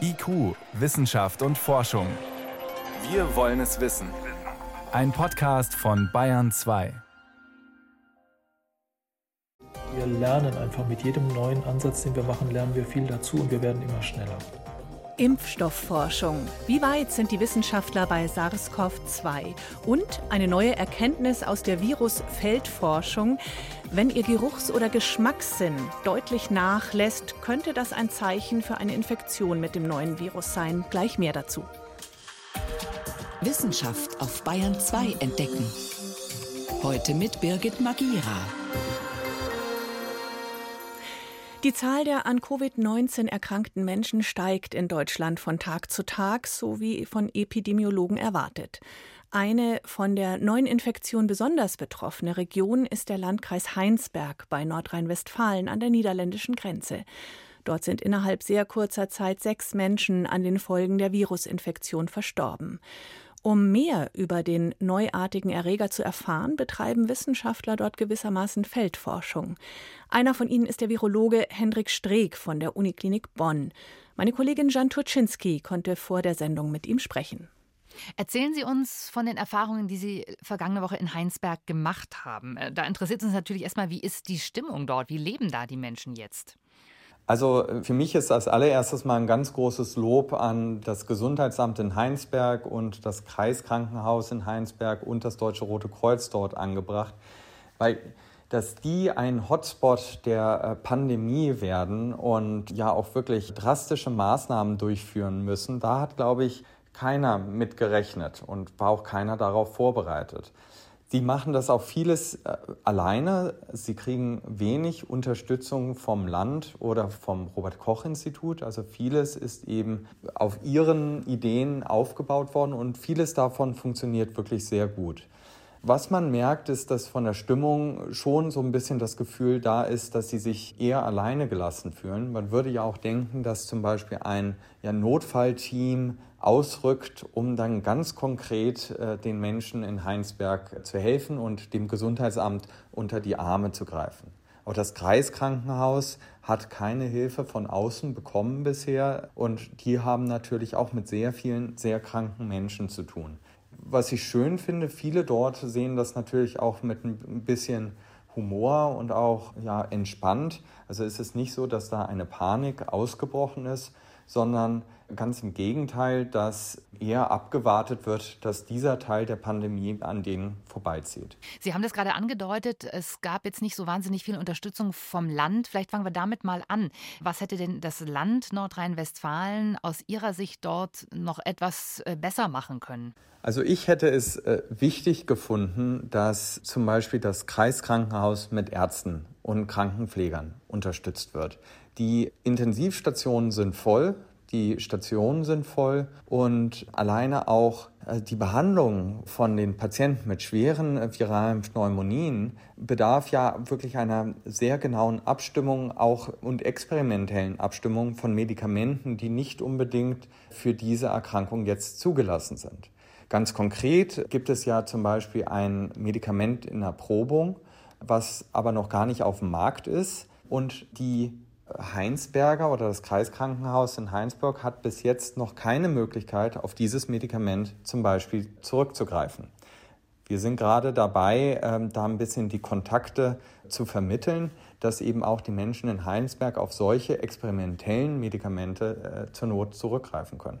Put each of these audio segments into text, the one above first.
IQ, Wissenschaft und Forschung. Wir wollen es wissen. Ein Podcast von Bayern 2. Wir lernen einfach mit jedem neuen Ansatz, den wir machen, lernen wir viel dazu und wir werden immer schneller. Impfstoffforschung. Wie weit sind die Wissenschaftler bei SARS-CoV-2? Und eine neue Erkenntnis aus der Virusfeldforschung. Wenn Ihr Geruchs- oder Geschmackssinn deutlich nachlässt, könnte das ein Zeichen für eine Infektion mit dem neuen Virus sein. Gleich mehr dazu. Wissenschaft auf Bayern 2 entdecken. Heute mit Birgit Magira. Die Zahl der an Covid-19 erkrankten Menschen steigt in Deutschland von Tag zu Tag, so wie von Epidemiologen erwartet. Eine von der neuen Infektion besonders betroffene Region ist der Landkreis Heinsberg bei Nordrhein-Westfalen an der niederländischen Grenze. Dort sind innerhalb sehr kurzer Zeit sechs Menschen an den Folgen der Virusinfektion verstorben. Um mehr über den neuartigen Erreger zu erfahren, betreiben Wissenschaftler dort gewissermaßen Feldforschung. Einer von ihnen ist der Virologe Hendrik Streeck von der Uniklinik Bonn. Meine Kollegin Jan Turczynski konnte vor der Sendung mit ihm sprechen. Erzählen Sie uns von den Erfahrungen, die Sie vergangene Woche in Heinsberg gemacht haben. Äh, da interessiert uns natürlich erstmal, wie ist die Stimmung dort? Wie leben da die Menschen jetzt? Also für mich ist als allererstes mal ein ganz großes Lob an das Gesundheitsamt in Heinsberg und das Kreiskrankenhaus in Heinsberg und das Deutsche Rote Kreuz dort angebracht, weil dass die ein Hotspot der äh, Pandemie werden und ja auch wirklich drastische Maßnahmen durchführen müssen, da hat, glaube ich, keiner mitgerechnet und war auch keiner darauf vorbereitet. Sie machen das auch vieles äh, alleine. Sie kriegen wenig Unterstützung vom Land oder vom Robert Koch Institut. Also vieles ist eben auf ihren Ideen aufgebaut worden und vieles davon funktioniert wirklich sehr gut. Was man merkt, ist, dass von der Stimmung schon so ein bisschen das Gefühl da ist, dass sie sich eher alleine gelassen fühlen. Man würde ja auch denken, dass zum Beispiel ein ja, Notfallteam ausrückt, um dann ganz konkret äh, den Menschen in Heinsberg zu helfen und dem Gesundheitsamt unter die Arme zu greifen. Auch das Kreiskrankenhaus hat keine Hilfe von außen bekommen bisher und die haben natürlich auch mit sehr vielen sehr kranken Menschen zu tun was ich schön finde, viele dort sehen das natürlich auch mit ein bisschen Humor und auch ja, entspannt. Also ist es nicht so, dass da eine Panik ausgebrochen ist, sondern ganz im Gegenteil, dass eher abgewartet wird, dass dieser Teil der Pandemie an denen vorbeizieht. Sie haben das gerade angedeutet, es gab jetzt nicht so wahnsinnig viel Unterstützung vom Land. Vielleicht fangen wir damit mal an. Was hätte denn das Land Nordrhein-Westfalen aus Ihrer Sicht dort noch etwas äh, besser machen können? Also ich hätte es äh, wichtig gefunden, dass zum Beispiel das Kreiskrankenhaus mit Ärzten und Krankenpflegern unterstützt wird. Die Intensivstationen sind voll, die Stationen sind voll und alleine auch äh, die Behandlung von den Patienten mit schweren äh, viralen Pneumonien bedarf ja wirklich einer sehr genauen Abstimmung auch und experimentellen Abstimmung von Medikamenten, die nicht unbedingt für diese Erkrankung jetzt zugelassen sind. Ganz konkret gibt es ja zum Beispiel ein Medikament in Erprobung, was aber noch gar nicht auf dem Markt ist und die Heinsberger oder das Kreiskrankenhaus in Heinsberg hat bis jetzt noch keine Möglichkeit, auf dieses Medikament zum Beispiel zurückzugreifen. Wir sind gerade dabei, ähm, da ein bisschen die Kontakte zu vermitteln, dass eben auch die Menschen in Heinsberg auf solche experimentellen Medikamente äh, zur Not zurückgreifen können.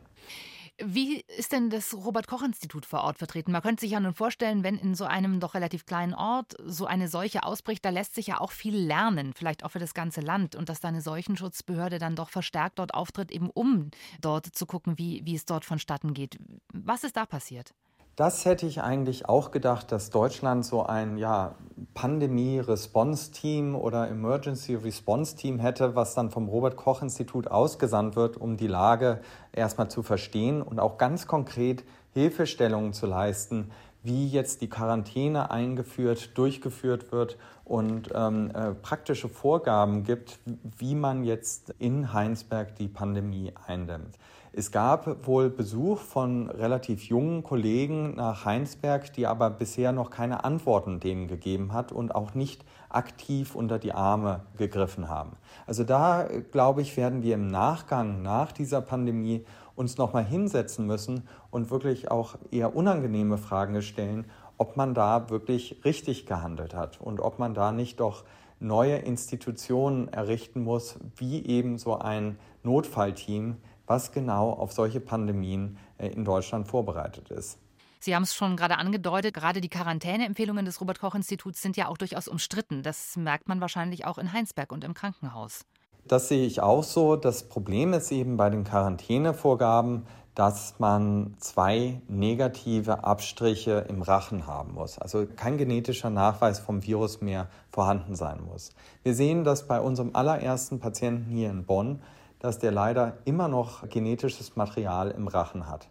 Wie ist denn das Robert-Koch-Institut vor Ort vertreten? Man könnte sich ja nun vorstellen, wenn in so einem doch relativ kleinen Ort so eine Seuche ausbricht, da lässt sich ja auch viel lernen, vielleicht auch für das ganze Land. Und dass da eine Seuchenschutzbehörde dann doch verstärkt dort auftritt, eben um dort zu gucken, wie, wie es dort vonstatten geht. Was ist da passiert? Das hätte ich eigentlich auch gedacht, dass Deutschland so ein ja, Pandemie-Response-Team oder Emergency-Response-Team hätte, was dann vom Robert-Koch-Institut ausgesandt wird, um die Lage erstmal zu verstehen und auch ganz konkret Hilfestellungen zu leisten, wie jetzt die Quarantäne eingeführt, durchgeführt wird und ähm, äh, praktische Vorgaben gibt, wie man jetzt in Heinsberg die Pandemie eindämmt. Es gab wohl Besuch von relativ jungen Kollegen nach Heinsberg, die aber bisher noch keine Antworten denen gegeben hat und auch nicht aktiv unter die Arme gegriffen haben. Also da, glaube ich, werden wir im Nachgang nach dieser Pandemie uns nochmal hinsetzen müssen und wirklich auch eher unangenehme Fragen stellen, ob man da wirklich richtig gehandelt hat und ob man da nicht doch neue Institutionen errichten muss, wie eben so ein Notfallteam, was genau auf solche Pandemien äh, in Deutschland vorbereitet ist. Sie haben es schon gerade angedeutet, gerade die Quarantäneempfehlungen des Robert Koch Instituts sind ja auch durchaus umstritten. Das merkt man wahrscheinlich auch in Heinsberg und im Krankenhaus. Das sehe ich auch so. Das Problem ist eben bei den Quarantänevorgaben, dass man zwei negative Abstriche im Rachen haben muss. Also kein genetischer Nachweis vom Virus mehr vorhanden sein muss. Wir sehen das bei unserem allerersten Patienten hier in Bonn, dass der leider immer noch genetisches Material im Rachen hat.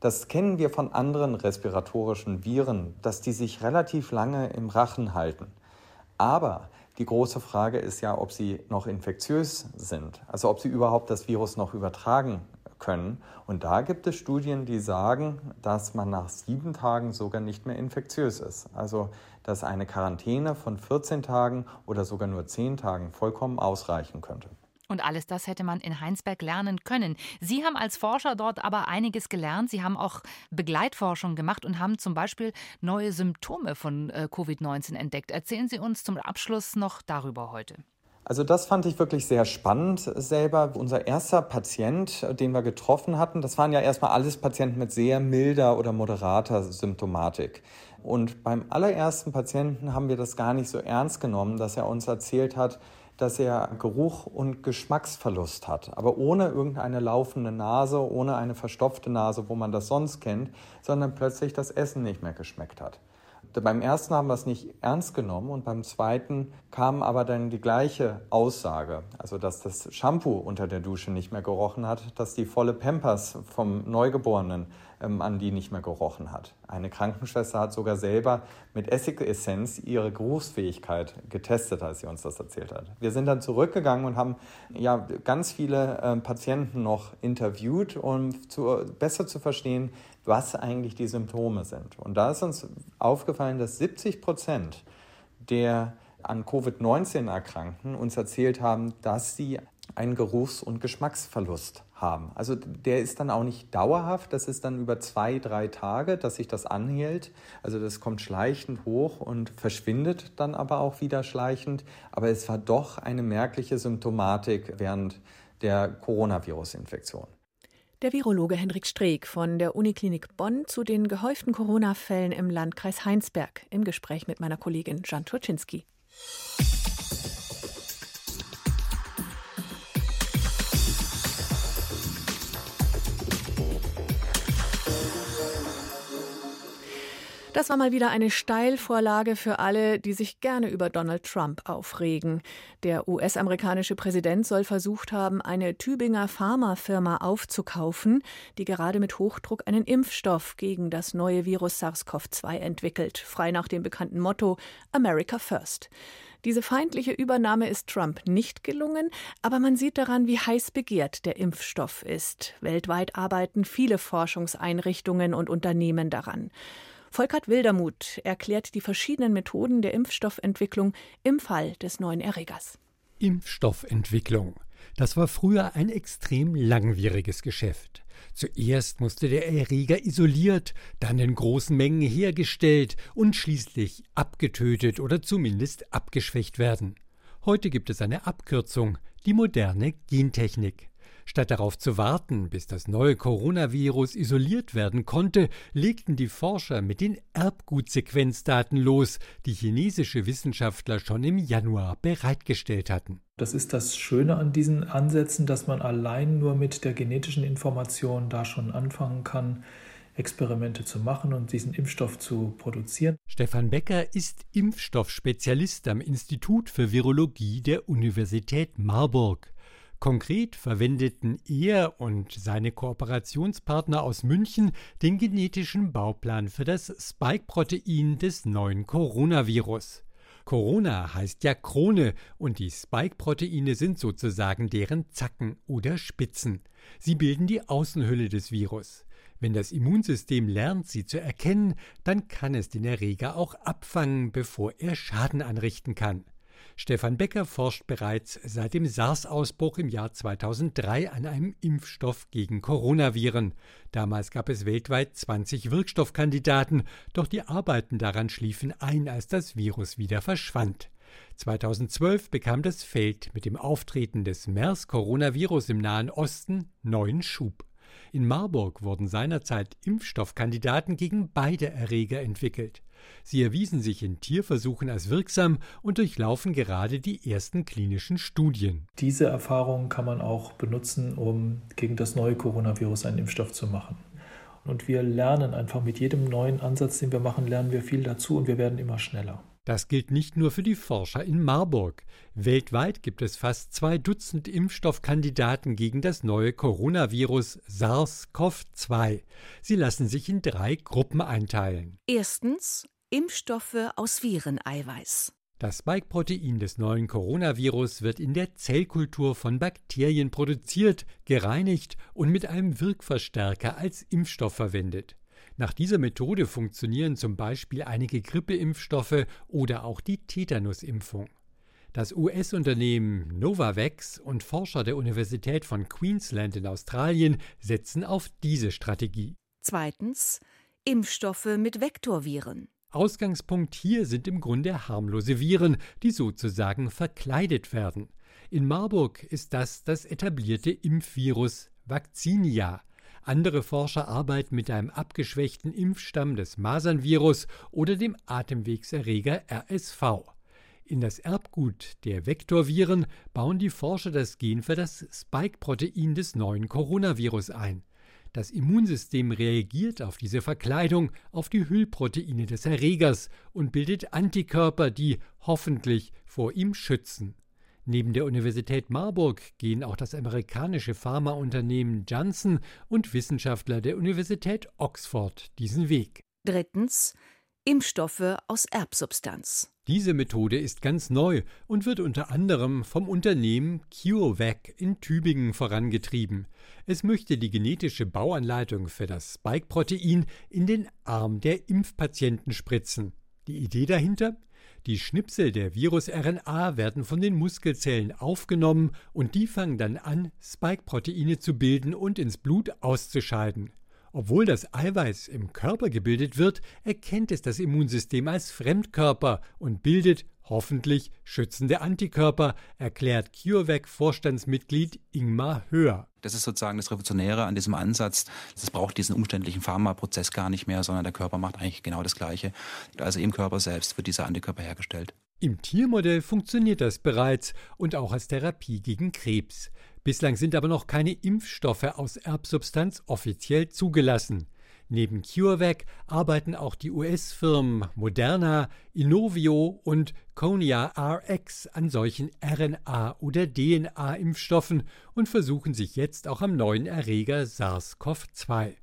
Das kennen wir von anderen respiratorischen Viren, dass die sich relativ lange im Rachen halten. Aber die große Frage ist ja, ob sie noch infektiös sind, also ob sie überhaupt das Virus noch übertragen können. Und da gibt es Studien, die sagen, dass man nach sieben Tagen sogar nicht mehr infektiös ist. Also dass eine Quarantäne von 14 Tagen oder sogar nur 10 Tagen vollkommen ausreichen könnte. Und alles das hätte man in Heinsberg lernen können. Sie haben als Forscher dort aber einiges gelernt. Sie haben auch Begleitforschung gemacht und haben zum Beispiel neue Symptome von äh, Covid-19 entdeckt. Erzählen Sie uns zum Abschluss noch darüber heute. Also das fand ich wirklich sehr spannend selber. Unser erster Patient, den wir getroffen hatten, das waren ja erstmal alles Patienten mit sehr milder oder moderater Symptomatik. Und beim allerersten Patienten haben wir das gar nicht so ernst genommen, dass er uns erzählt hat, dass er Geruch und Geschmacksverlust hat, aber ohne irgendeine laufende Nase, ohne eine verstopfte Nase, wo man das sonst kennt, sondern plötzlich das Essen nicht mehr geschmeckt hat. Beim ersten haben wir es nicht ernst genommen und beim zweiten kam aber dann die gleiche Aussage. Also, dass das Shampoo unter der Dusche nicht mehr gerochen hat, dass die volle Pampers vom Neugeborenen an die nicht mehr gerochen hat. Eine Krankenschwester hat sogar selber mit Essigessenz ihre Geruchsfähigkeit getestet, als sie uns das erzählt hat. Wir sind dann zurückgegangen und haben ja ganz viele äh, Patienten noch interviewt, um zu, besser zu verstehen, was eigentlich die Symptome sind. Und da ist uns aufgefallen, dass 70 Prozent der an Covid-19 Erkrankten uns erzählt haben, dass sie einen Geruchs- und Geschmacksverlust haben. Also der ist dann auch nicht dauerhaft, das ist dann über zwei, drei Tage, dass sich das anhält. Also das kommt schleichend hoch und verschwindet dann aber auch wieder schleichend. Aber es war doch eine merkliche Symptomatik während der Coronavirus-Infektion. Der Virologe Henrik Streeck von der Uniklinik Bonn zu den gehäuften Corona-Fällen im Landkreis Heinsberg im Gespräch mit meiner Kollegin Jan Turczynski. Das war mal wieder eine Steilvorlage für alle, die sich gerne über Donald Trump aufregen. Der US-amerikanische Präsident soll versucht haben, eine Tübinger Pharmafirma aufzukaufen, die gerade mit Hochdruck einen Impfstoff gegen das neue Virus SARS-CoV-2 entwickelt, frei nach dem bekannten Motto America First. Diese feindliche Übernahme ist Trump nicht gelungen, aber man sieht daran, wie heiß begehrt der Impfstoff ist. Weltweit arbeiten viele Forschungseinrichtungen und Unternehmen daran. Volkert Wildermuth erklärt die verschiedenen Methoden der Impfstoffentwicklung im Fall des neuen Erregers. Impfstoffentwicklung. Das war früher ein extrem langwieriges Geschäft. Zuerst musste der Erreger isoliert, dann in großen Mengen hergestellt und schließlich abgetötet oder zumindest abgeschwächt werden. Heute gibt es eine Abkürzung, die moderne Gentechnik. Statt darauf zu warten, bis das neue Coronavirus isoliert werden konnte, legten die Forscher mit den Erbgutsequenzdaten los, die chinesische Wissenschaftler schon im Januar bereitgestellt hatten. Das ist das Schöne an diesen Ansätzen, dass man allein nur mit der genetischen Information da schon anfangen kann, Experimente zu machen und diesen Impfstoff zu produzieren. Stefan Becker ist Impfstoffspezialist am Institut für Virologie der Universität Marburg. Konkret verwendeten er und seine Kooperationspartner aus München den genetischen Bauplan für das Spike-Protein des neuen Coronavirus. Corona heißt ja Krone und die Spike-Proteine sind sozusagen deren Zacken oder Spitzen. Sie bilden die Außenhülle des Virus. Wenn das Immunsystem lernt, sie zu erkennen, dann kann es den Erreger auch abfangen, bevor er Schaden anrichten kann. Stefan Becker forscht bereits seit dem SARS-Ausbruch im Jahr 2003 an einem Impfstoff gegen Coronaviren. Damals gab es weltweit 20 Wirkstoffkandidaten, doch die Arbeiten daran schliefen ein, als das Virus wieder verschwand. 2012 bekam das Feld mit dem Auftreten des MERS-Coronavirus im Nahen Osten neuen Schub. In Marburg wurden seinerzeit Impfstoffkandidaten gegen beide Erreger entwickelt. Sie erwiesen sich in Tierversuchen als wirksam und durchlaufen gerade die ersten klinischen Studien. Diese Erfahrungen kann man auch benutzen, um gegen das neue Coronavirus einen Impfstoff zu machen. Und wir lernen einfach mit jedem neuen Ansatz, den wir machen, lernen wir viel dazu und wir werden immer schneller. Das gilt nicht nur für die Forscher in Marburg. Weltweit gibt es fast zwei Dutzend Impfstoffkandidaten gegen das neue Coronavirus SARS-CoV-2. Sie lassen sich in drei Gruppen einteilen. Erstens Impfstoffe aus Vireneiweiß. Das Spike-Protein des neuen Coronavirus wird in der Zellkultur von Bakterien produziert, gereinigt und mit einem Wirkverstärker als Impfstoff verwendet. Nach dieser Methode funktionieren zum Beispiel einige Grippeimpfstoffe oder auch die Tetanusimpfung. Das US-Unternehmen Novavax und Forscher der Universität von Queensland in Australien setzen auf diese Strategie. Zweitens Impfstoffe mit Vektorviren. Ausgangspunkt hier sind im Grunde harmlose Viren, die sozusagen verkleidet werden. In Marburg ist das das etablierte Impfvirus Vaccinia. Andere Forscher arbeiten mit einem abgeschwächten Impfstamm des Masernvirus oder dem Atemwegserreger RSV. In das Erbgut der Vektorviren bauen die Forscher das Gen für das Spike-Protein des neuen Coronavirus ein. Das Immunsystem reagiert auf diese Verkleidung, auf die Hüllproteine des Erregers und bildet Antikörper, die hoffentlich vor ihm schützen. Neben der Universität Marburg gehen auch das amerikanische Pharmaunternehmen Johnson und Wissenschaftler der Universität Oxford diesen Weg. Drittens Impfstoffe aus Erbsubstanz. Diese Methode ist ganz neu und wird unter anderem vom Unternehmen CureVac in Tübingen vorangetrieben. Es möchte die genetische Bauanleitung für das Spike-Protein in den Arm der Impfpatienten spritzen. Die Idee dahinter? Die Schnipsel der Virus-RNA werden von den Muskelzellen aufgenommen und die fangen dann an, Spike-Proteine zu bilden und ins Blut auszuscheiden. Obwohl das Eiweiß im Körper gebildet wird, erkennt es das Immunsystem als Fremdkörper und bildet hoffentlich schützende Antikörper, erklärt CureVac-Vorstandsmitglied Ingmar Höhr. Das ist sozusagen das Revolutionäre an diesem Ansatz. Es braucht diesen umständlichen Pharmaprozess gar nicht mehr, sondern der Körper macht eigentlich genau das Gleiche. Also im Körper selbst wird dieser Antikörper hergestellt. Im Tiermodell funktioniert das bereits und auch als Therapie gegen Krebs. Bislang sind aber noch keine Impfstoffe aus Erbsubstanz offiziell zugelassen. Neben CureVac arbeiten auch die US-Firmen Moderna, Inovio und Konya RX an solchen RNA- oder DNA-Impfstoffen und versuchen sich jetzt auch am neuen Erreger SARS-CoV-2.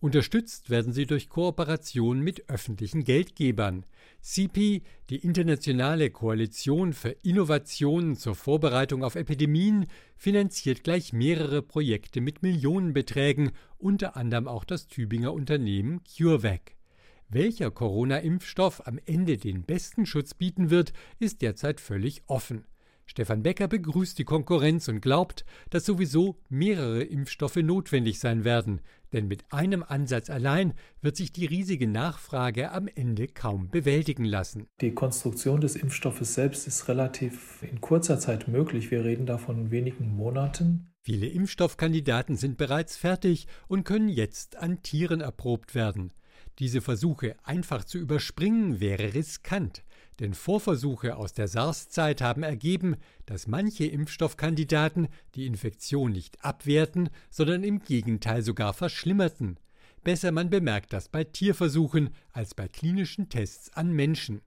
Unterstützt werden sie durch Kooperation mit öffentlichen Geldgebern. CP, die internationale Koalition für Innovationen zur Vorbereitung auf Epidemien, finanziert gleich mehrere Projekte mit Millionenbeträgen, unter anderem auch das Tübinger Unternehmen CureVac. Welcher Corona-Impfstoff am Ende den besten Schutz bieten wird, ist derzeit völlig offen. Stefan Becker begrüßt die Konkurrenz und glaubt, dass sowieso mehrere Impfstoffe notwendig sein werden, denn mit einem Ansatz allein wird sich die riesige Nachfrage am Ende kaum bewältigen lassen. Die Konstruktion des Impfstoffes selbst ist relativ in kurzer Zeit möglich. Wir reden da von wenigen Monaten. Viele Impfstoffkandidaten sind bereits fertig und können jetzt an Tieren erprobt werden. Diese Versuche einfach zu überspringen wäre riskant. Denn Vorversuche aus der SARS-Zeit haben ergeben, dass manche Impfstoffkandidaten die Infektion nicht abwehrten, sondern im Gegenteil sogar verschlimmerten. Besser man bemerkt das bei Tierversuchen als bei klinischen Tests an Menschen.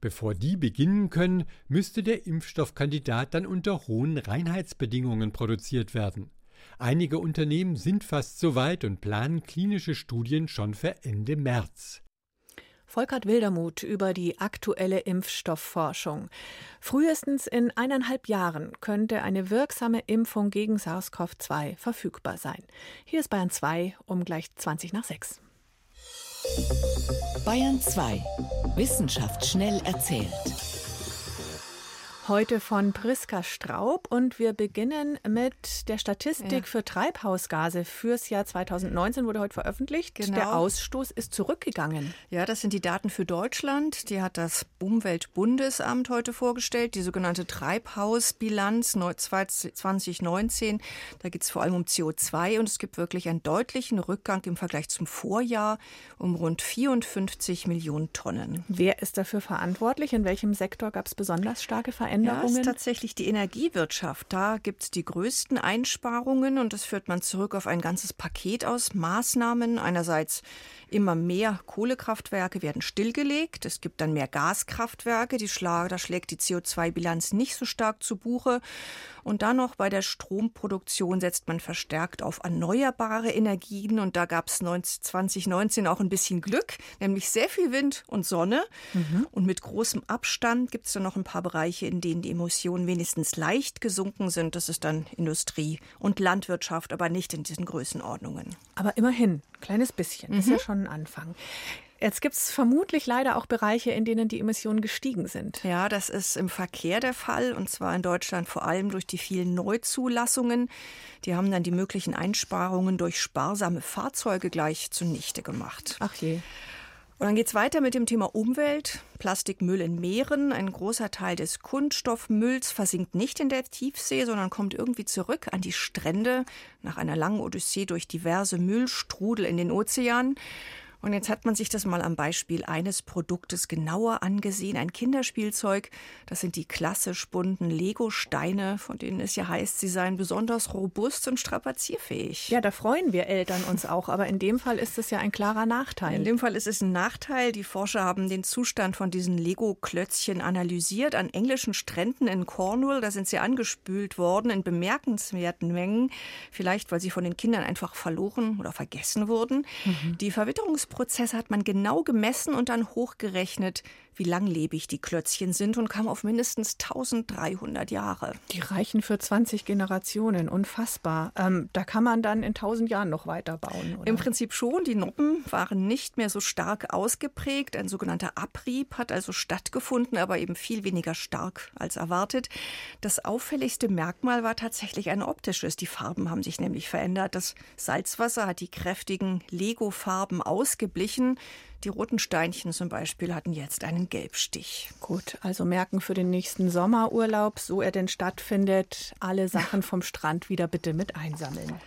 Bevor die beginnen können, müsste der Impfstoffkandidat dann unter hohen Reinheitsbedingungen produziert werden. Einige Unternehmen sind fast so weit und planen klinische Studien schon für Ende März. Volkert Wildermuth über die aktuelle Impfstoffforschung. Frühestens in eineinhalb Jahren könnte eine wirksame Impfung gegen SARS-CoV-2 verfügbar sein. Hier ist Bayern 2 um gleich 20 nach 6. Bayern 2. Wissenschaft schnell erzählt. Heute von Priska Straub und wir beginnen mit der Statistik ja. für Treibhausgase fürs Jahr 2019 wurde heute veröffentlicht. Genau. Der Ausstoß ist zurückgegangen. Ja, das sind die Daten für Deutschland. Die hat das Umweltbundesamt heute vorgestellt, die sogenannte Treibhausbilanz 2019. Da geht es vor allem um CO2 und es gibt wirklich einen deutlichen Rückgang im Vergleich zum Vorjahr um rund 54 Millionen Tonnen. Wer ist dafür verantwortlich? In welchem Sektor gab es besonders starke Veränderungen? Veränderungen? Ja, ist tatsächlich die Energiewirtschaft. Da gibt es die größten Einsparungen und das führt man zurück auf ein ganzes Paket aus Maßnahmen. Einerseits immer mehr Kohlekraftwerke werden stillgelegt. Es gibt dann mehr Gaskraftwerke. Die Schlag, da schlägt die CO2-Bilanz nicht so stark zu Buche. Und dann noch bei der Stromproduktion setzt man verstärkt auf erneuerbare Energien. Und da gab es 2019 auch ein bisschen Glück, nämlich sehr viel Wind und Sonne. Mhm. Und mit großem Abstand gibt es dann noch ein paar Bereiche, in denen die Emissionen wenigstens leicht gesunken sind. Das ist dann Industrie und Landwirtschaft, aber nicht in diesen Größenordnungen. Aber immerhin, kleines bisschen, mhm. ist ja schon ein Anfang. Jetzt gibt es vermutlich leider auch Bereiche, in denen die Emissionen gestiegen sind. Ja, das ist im Verkehr der Fall und zwar in Deutschland vor allem durch die vielen Neuzulassungen. Die haben dann die möglichen Einsparungen durch sparsame Fahrzeuge gleich zunichte gemacht. Ach je. Und dann geht es weiter mit dem Thema Umwelt. Plastikmüll in Meeren. Ein großer Teil des Kunststoffmülls versinkt nicht in der Tiefsee, sondern kommt irgendwie zurück an die Strände nach einer langen Odyssee durch diverse Müllstrudel in den Ozeanen. Und jetzt hat man sich das mal am Beispiel eines Produktes genauer angesehen. Ein Kinderspielzeug, das sind die klassisch bunten Lego-Steine, von denen es ja heißt, sie seien besonders robust und strapazierfähig. Ja, da freuen wir Eltern uns auch, aber in dem Fall ist es ja ein klarer Nachteil. In dem Fall ist es ein Nachteil. Die Forscher haben den Zustand von diesen Lego-Klötzchen analysiert an englischen Stränden in Cornwall. Da sind sie angespült worden in bemerkenswerten Mengen, vielleicht weil sie von den Kindern einfach verloren oder vergessen wurden. Mhm. Die Verwitterungs Prozesse hat man genau gemessen und dann hochgerechnet, wie langlebig die Klötzchen sind und kam auf mindestens 1300 Jahre. Die reichen für 20 Generationen, unfassbar. Ähm, da kann man dann in 1000 Jahren noch weiterbauen. Oder? Im Prinzip schon. Die Noppen waren nicht mehr so stark ausgeprägt. Ein sogenannter Abrieb hat also stattgefunden, aber eben viel weniger stark als erwartet. Das auffälligste Merkmal war tatsächlich ein optisches. Die Farben haben sich nämlich verändert. Das Salzwasser hat die kräftigen Lego-Farben ausgeblichen. Die roten Steinchen zum Beispiel hatten jetzt einen Gelbstich. Gut, also merken für den nächsten Sommerurlaub, so er denn stattfindet, alle Sachen vom Strand wieder bitte mit einsammeln.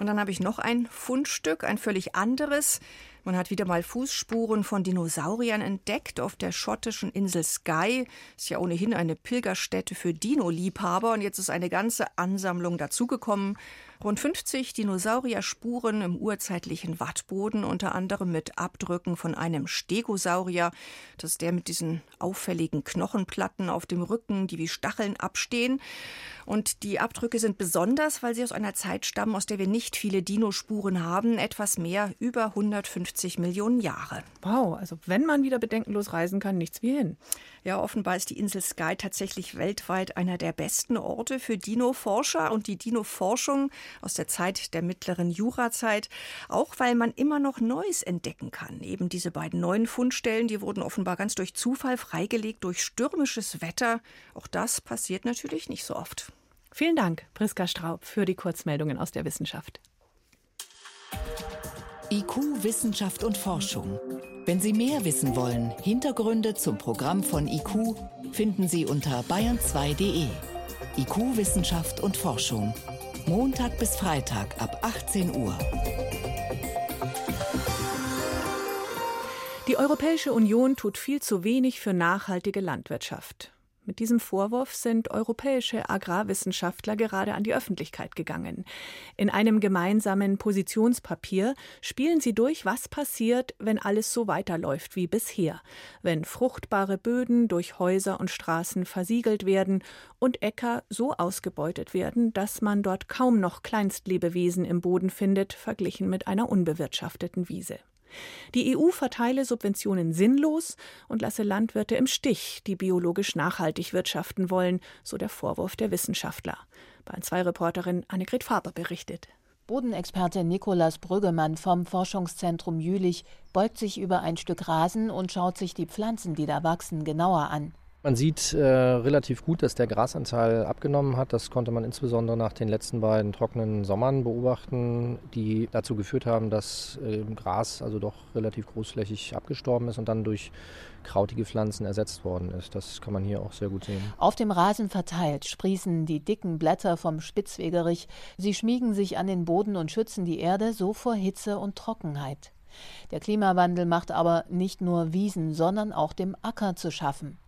Und dann habe ich noch ein Fundstück, ein völlig anderes. Man hat wieder mal Fußspuren von Dinosauriern entdeckt auf der schottischen Insel Skye. Ist ja ohnehin eine Pilgerstätte für Dino-Liebhaber und jetzt ist eine ganze Ansammlung dazugekommen. Rund 50 Dinosaurierspuren im urzeitlichen Wattboden, unter anderem mit Abdrücken von einem Stegosaurier. Das ist der mit diesen auffälligen Knochenplatten auf dem Rücken, die wie Stacheln abstehen. Und die Abdrücke sind besonders, weil sie aus einer Zeit stammen, aus der wir nicht viele Dinospuren haben, etwas mehr über 150 Millionen Jahre. Wow, also wenn man wieder bedenkenlos reisen kann, nichts wie hin. Ja, offenbar ist die Insel Skye tatsächlich weltweit einer der besten Orte für Dino-Forscher und die Dino-Forschung aus der Zeit der mittleren Jurazeit, auch weil man immer noch Neues entdecken kann. Eben diese beiden neuen Fundstellen, die wurden offenbar ganz durch Zufall freigelegt, durch stürmisches Wetter. Auch das passiert natürlich nicht so oft. Vielen Dank, Priska Straub, für die Kurzmeldungen aus der Wissenschaft. IQ, Wissenschaft und Forschung. Wenn Sie mehr wissen wollen, Hintergründe zum Programm von IQ finden Sie unter bayern2.de. IQ, Wissenschaft und Forschung. Montag bis Freitag ab 18 Uhr. Die Europäische Union tut viel zu wenig für nachhaltige Landwirtschaft. Mit diesem Vorwurf sind europäische Agrarwissenschaftler gerade an die Öffentlichkeit gegangen. In einem gemeinsamen Positionspapier spielen sie durch, was passiert, wenn alles so weiterläuft wie bisher, wenn fruchtbare Böden durch Häuser und Straßen versiegelt werden und Äcker so ausgebeutet werden, dass man dort kaum noch Kleinstlebewesen im Boden findet, verglichen mit einer unbewirtschafteten Wiese. Die EU verteile Subventionen sinnlos und lasse Landwirte im Stich, die biologisch nachhaltig wirtschaften wollen, so der Vorwurf der Wissenschaftler. Bayern 2 Reporterin Annegret Faber berichtet. Bodenexperte Nikolaus Brüggemann vom Forschungszentrum Jülich beugt sich über ein Stück Rasen und schaut sich die Pflanzen, die da wachsen, genauer an. Man sieht äh, relativ gut, dass der Grasanteil abgenommen hat. Das konnte man insbesondere nach den letzten beiden trockenen Sommern beobachten, die dazu geführt haben, dass äh, Gras also doch relativ großflächig abgestorben ist und dann durch krautige Pflanzen ersetzt worden ist. Das kann man hier auch sehr gut sehen. Auf dem Rasen verteilt sprießen die dicken Blätter vom Spitzwegerich. Sie schmiegen sich an den Boden und schützen die Erde so vor Hitze und Trockenheit. Der Klimawandel macht aber nicht nur Wiesen, sondern auch dem Acker zu schaffen.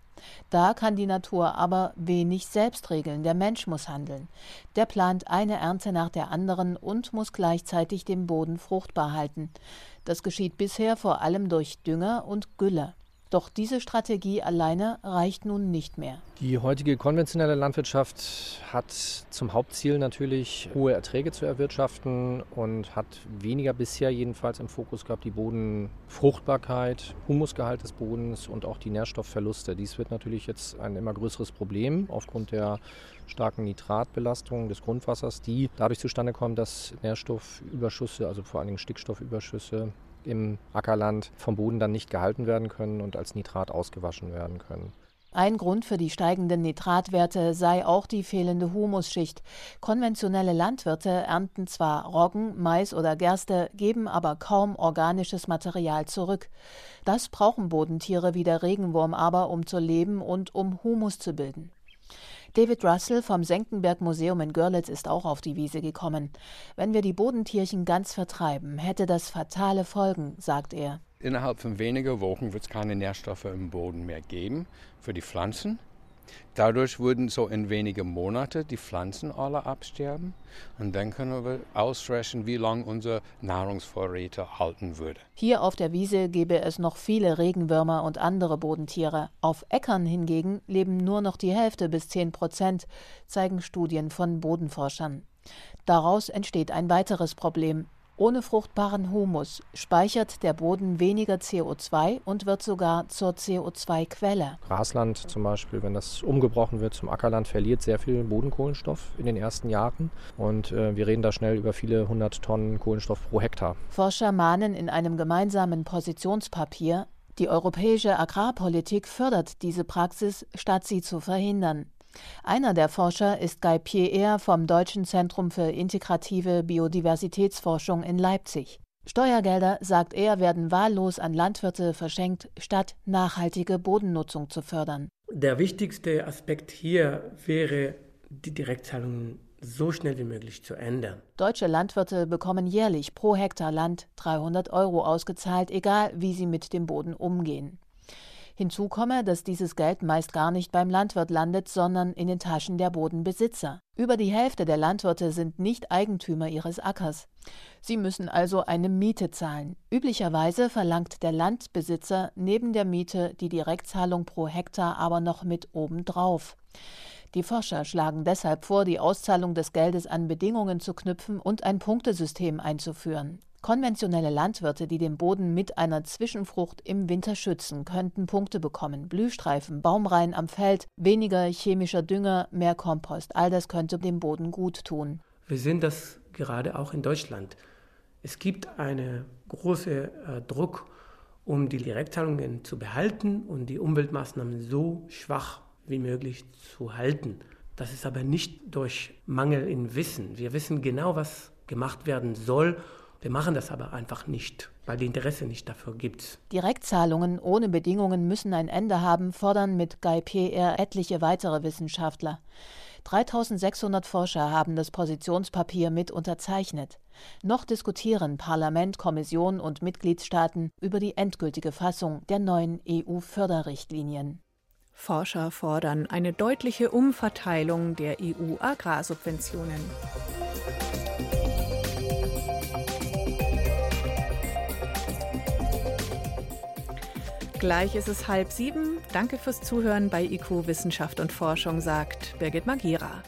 Da kann die Natur aber wenig selbst regeln, der Mensch muss handeln. Der plant eine Ernte nach der anderen und muss gleichzeitig den Boden fruchtbar halten. Das geschieht bisher vor allem durch Dünger und Gülle. Doch diese Strategie alleine reicht nun nicht mehr. Die heutige konventionelle Landwirtschaft hat zum Hauptziel natürlich hohe Erträge zu erwirtschaften und hat weniger bisher jedenfalls im Fokus gehabt die Bodenfruchtbarkeit, Humusgehalt des Bodens und auch die Nährstoffverluste. Dies wird natürlich jetzt ein immer größeres Problem aufgrund der starken Nitratbelastung des Grundwassers, die dadurch zustande kommen, dass Nährstoffüberschüsse, also vor allen Dingen Stickstoffüberschüsse, im Ackerland vom Boden dann nicht gehalten werden können und als Nitrat ausgewaschen werden können. Ein Grund für die steigenden Nitratwerte sei auch die fehlende Humusschicht. Konventionelle Landwirte ernten zwar Roggen, Mais oder Gerste, geben aber kaum organisches Material zurück. Das brauchen Bodentiere wie der Regenwurm aber, um zu leben und um Humus zu bilden. David Russell vom Senckenberg Museum in Görlitz ist auch auf die Wiese gekommen. Wenn wir die Bodentierchen ganz vertreiben, hätte das fatale Folgen, sagt er. Innerhalb von wenigen Wochen wird es keine Nährstoffe im Boden mehr geben für die Pflanzen. Dadurch würden so in wenigen Monaten die Pflanzen alle absterben und dann können wir ausrechnen, wie lange unsere Nahrungsvorräte halten würde. Hier auf der Wiese gäbe es noch viele Regenwürmer und andere Bodentiere. Auf Äckern hingegen leben nur noch die Hälfte bis 10 Prozent, zeigen Studien von Bodenforschern. Daraus entsteht ein weiteres Problem. Ohne fruchtbaren Humus speichert der Boden weniger CO2 und wird sogar zur CO2-Quelle. Grasland zum Beispiel, wenn das umgebrochen wird zum Ackerland, verliert sehr viel Bodenkohlenstoff in den ersten Jahren. Und äh, wir reden da schnell über viele hundert Tonnen Kohlenstoff pro Hektar. Forscher mahnen in einem gemeinsamen Positionspapier, die europäische Agrarpolitik fördert diese Praxis, statt sie zu verhindern. Einer der Forscher ist Guy Pierre vom Deutschen Zentrum für integrative Biodiversitätsforschung in Leipzig. Steuergelder, sagt er, werden wahllos an Landwirte verschenkt, statt nachhaltige Bodennutzung zu fördern. Der wichtigste Aspekt hier wäre, die Direktzahlungen so schnell wie möglich zu ändern. Deutsche Landwirte bekommen jährlich pro Hektar Land 300 Euro ausgezahlt, egal wie sie mit dem Boden umgehen. Hinzu komme, dass dieses Geld meist gar nicht beim Landwirt landet, sondern in den Taschen der Bodenbesitzer. Über die Hälfte der Landwirte sind nicht Eigentümer ihres Ackers. Sie müssen also eine Miete zahlen. Üblicherweise verlangt der Landbesitzer neben der Miete die Direktzahlung pro Hektar aber noch mit obendrauf. Die Forscher schlagen deshalb vor, die Auszahlung des Geldes an Bedingungen zu knüpfen und ein Punktesystem einzuführen. Konventionelle Landwirte, die den Boden mit einer Zwischenfrucht im Winter schützen, könnten Punkte bekommen. Blühstreifen, Baumreihen am Feld, weniger chemischer Dünger, mehr Kompost. All das könnte dem Boden gut tun. Wir sehen das gerade auch in Deutschland. Es gibt einen großen äh, Druck, um die Direktzahlungen zu behalten und die Umweltmaßnahmen so schwach wie möglich zu halten. Das ist aber nicht durch Mangel in Wissen. Wir wissen genau, was gemacht werden soll wir machen das aber einfach nicht, weil die Interesse nicht dafür gibt. Direktzahlungen ohne Bedingungen müssen ein Ende haben, fordern mit Guy PR etliche weitere Wissenschaftler. 3600 Forscher haben das Positionspapier mit unterzeichnet. Noch diskutieren Parlament, Kommission und Mitgliedstaaten über die endgültige Fassung der neuen EU-Förderrichtlinien. Forscher fordern eine deutliche Umverteilung der EU-Agrarsubventionen. Gleich ist es halb sieben. Danke fürs Zuhören bei IQ Wissenschaft und Forschung, sagt Birgit Magira.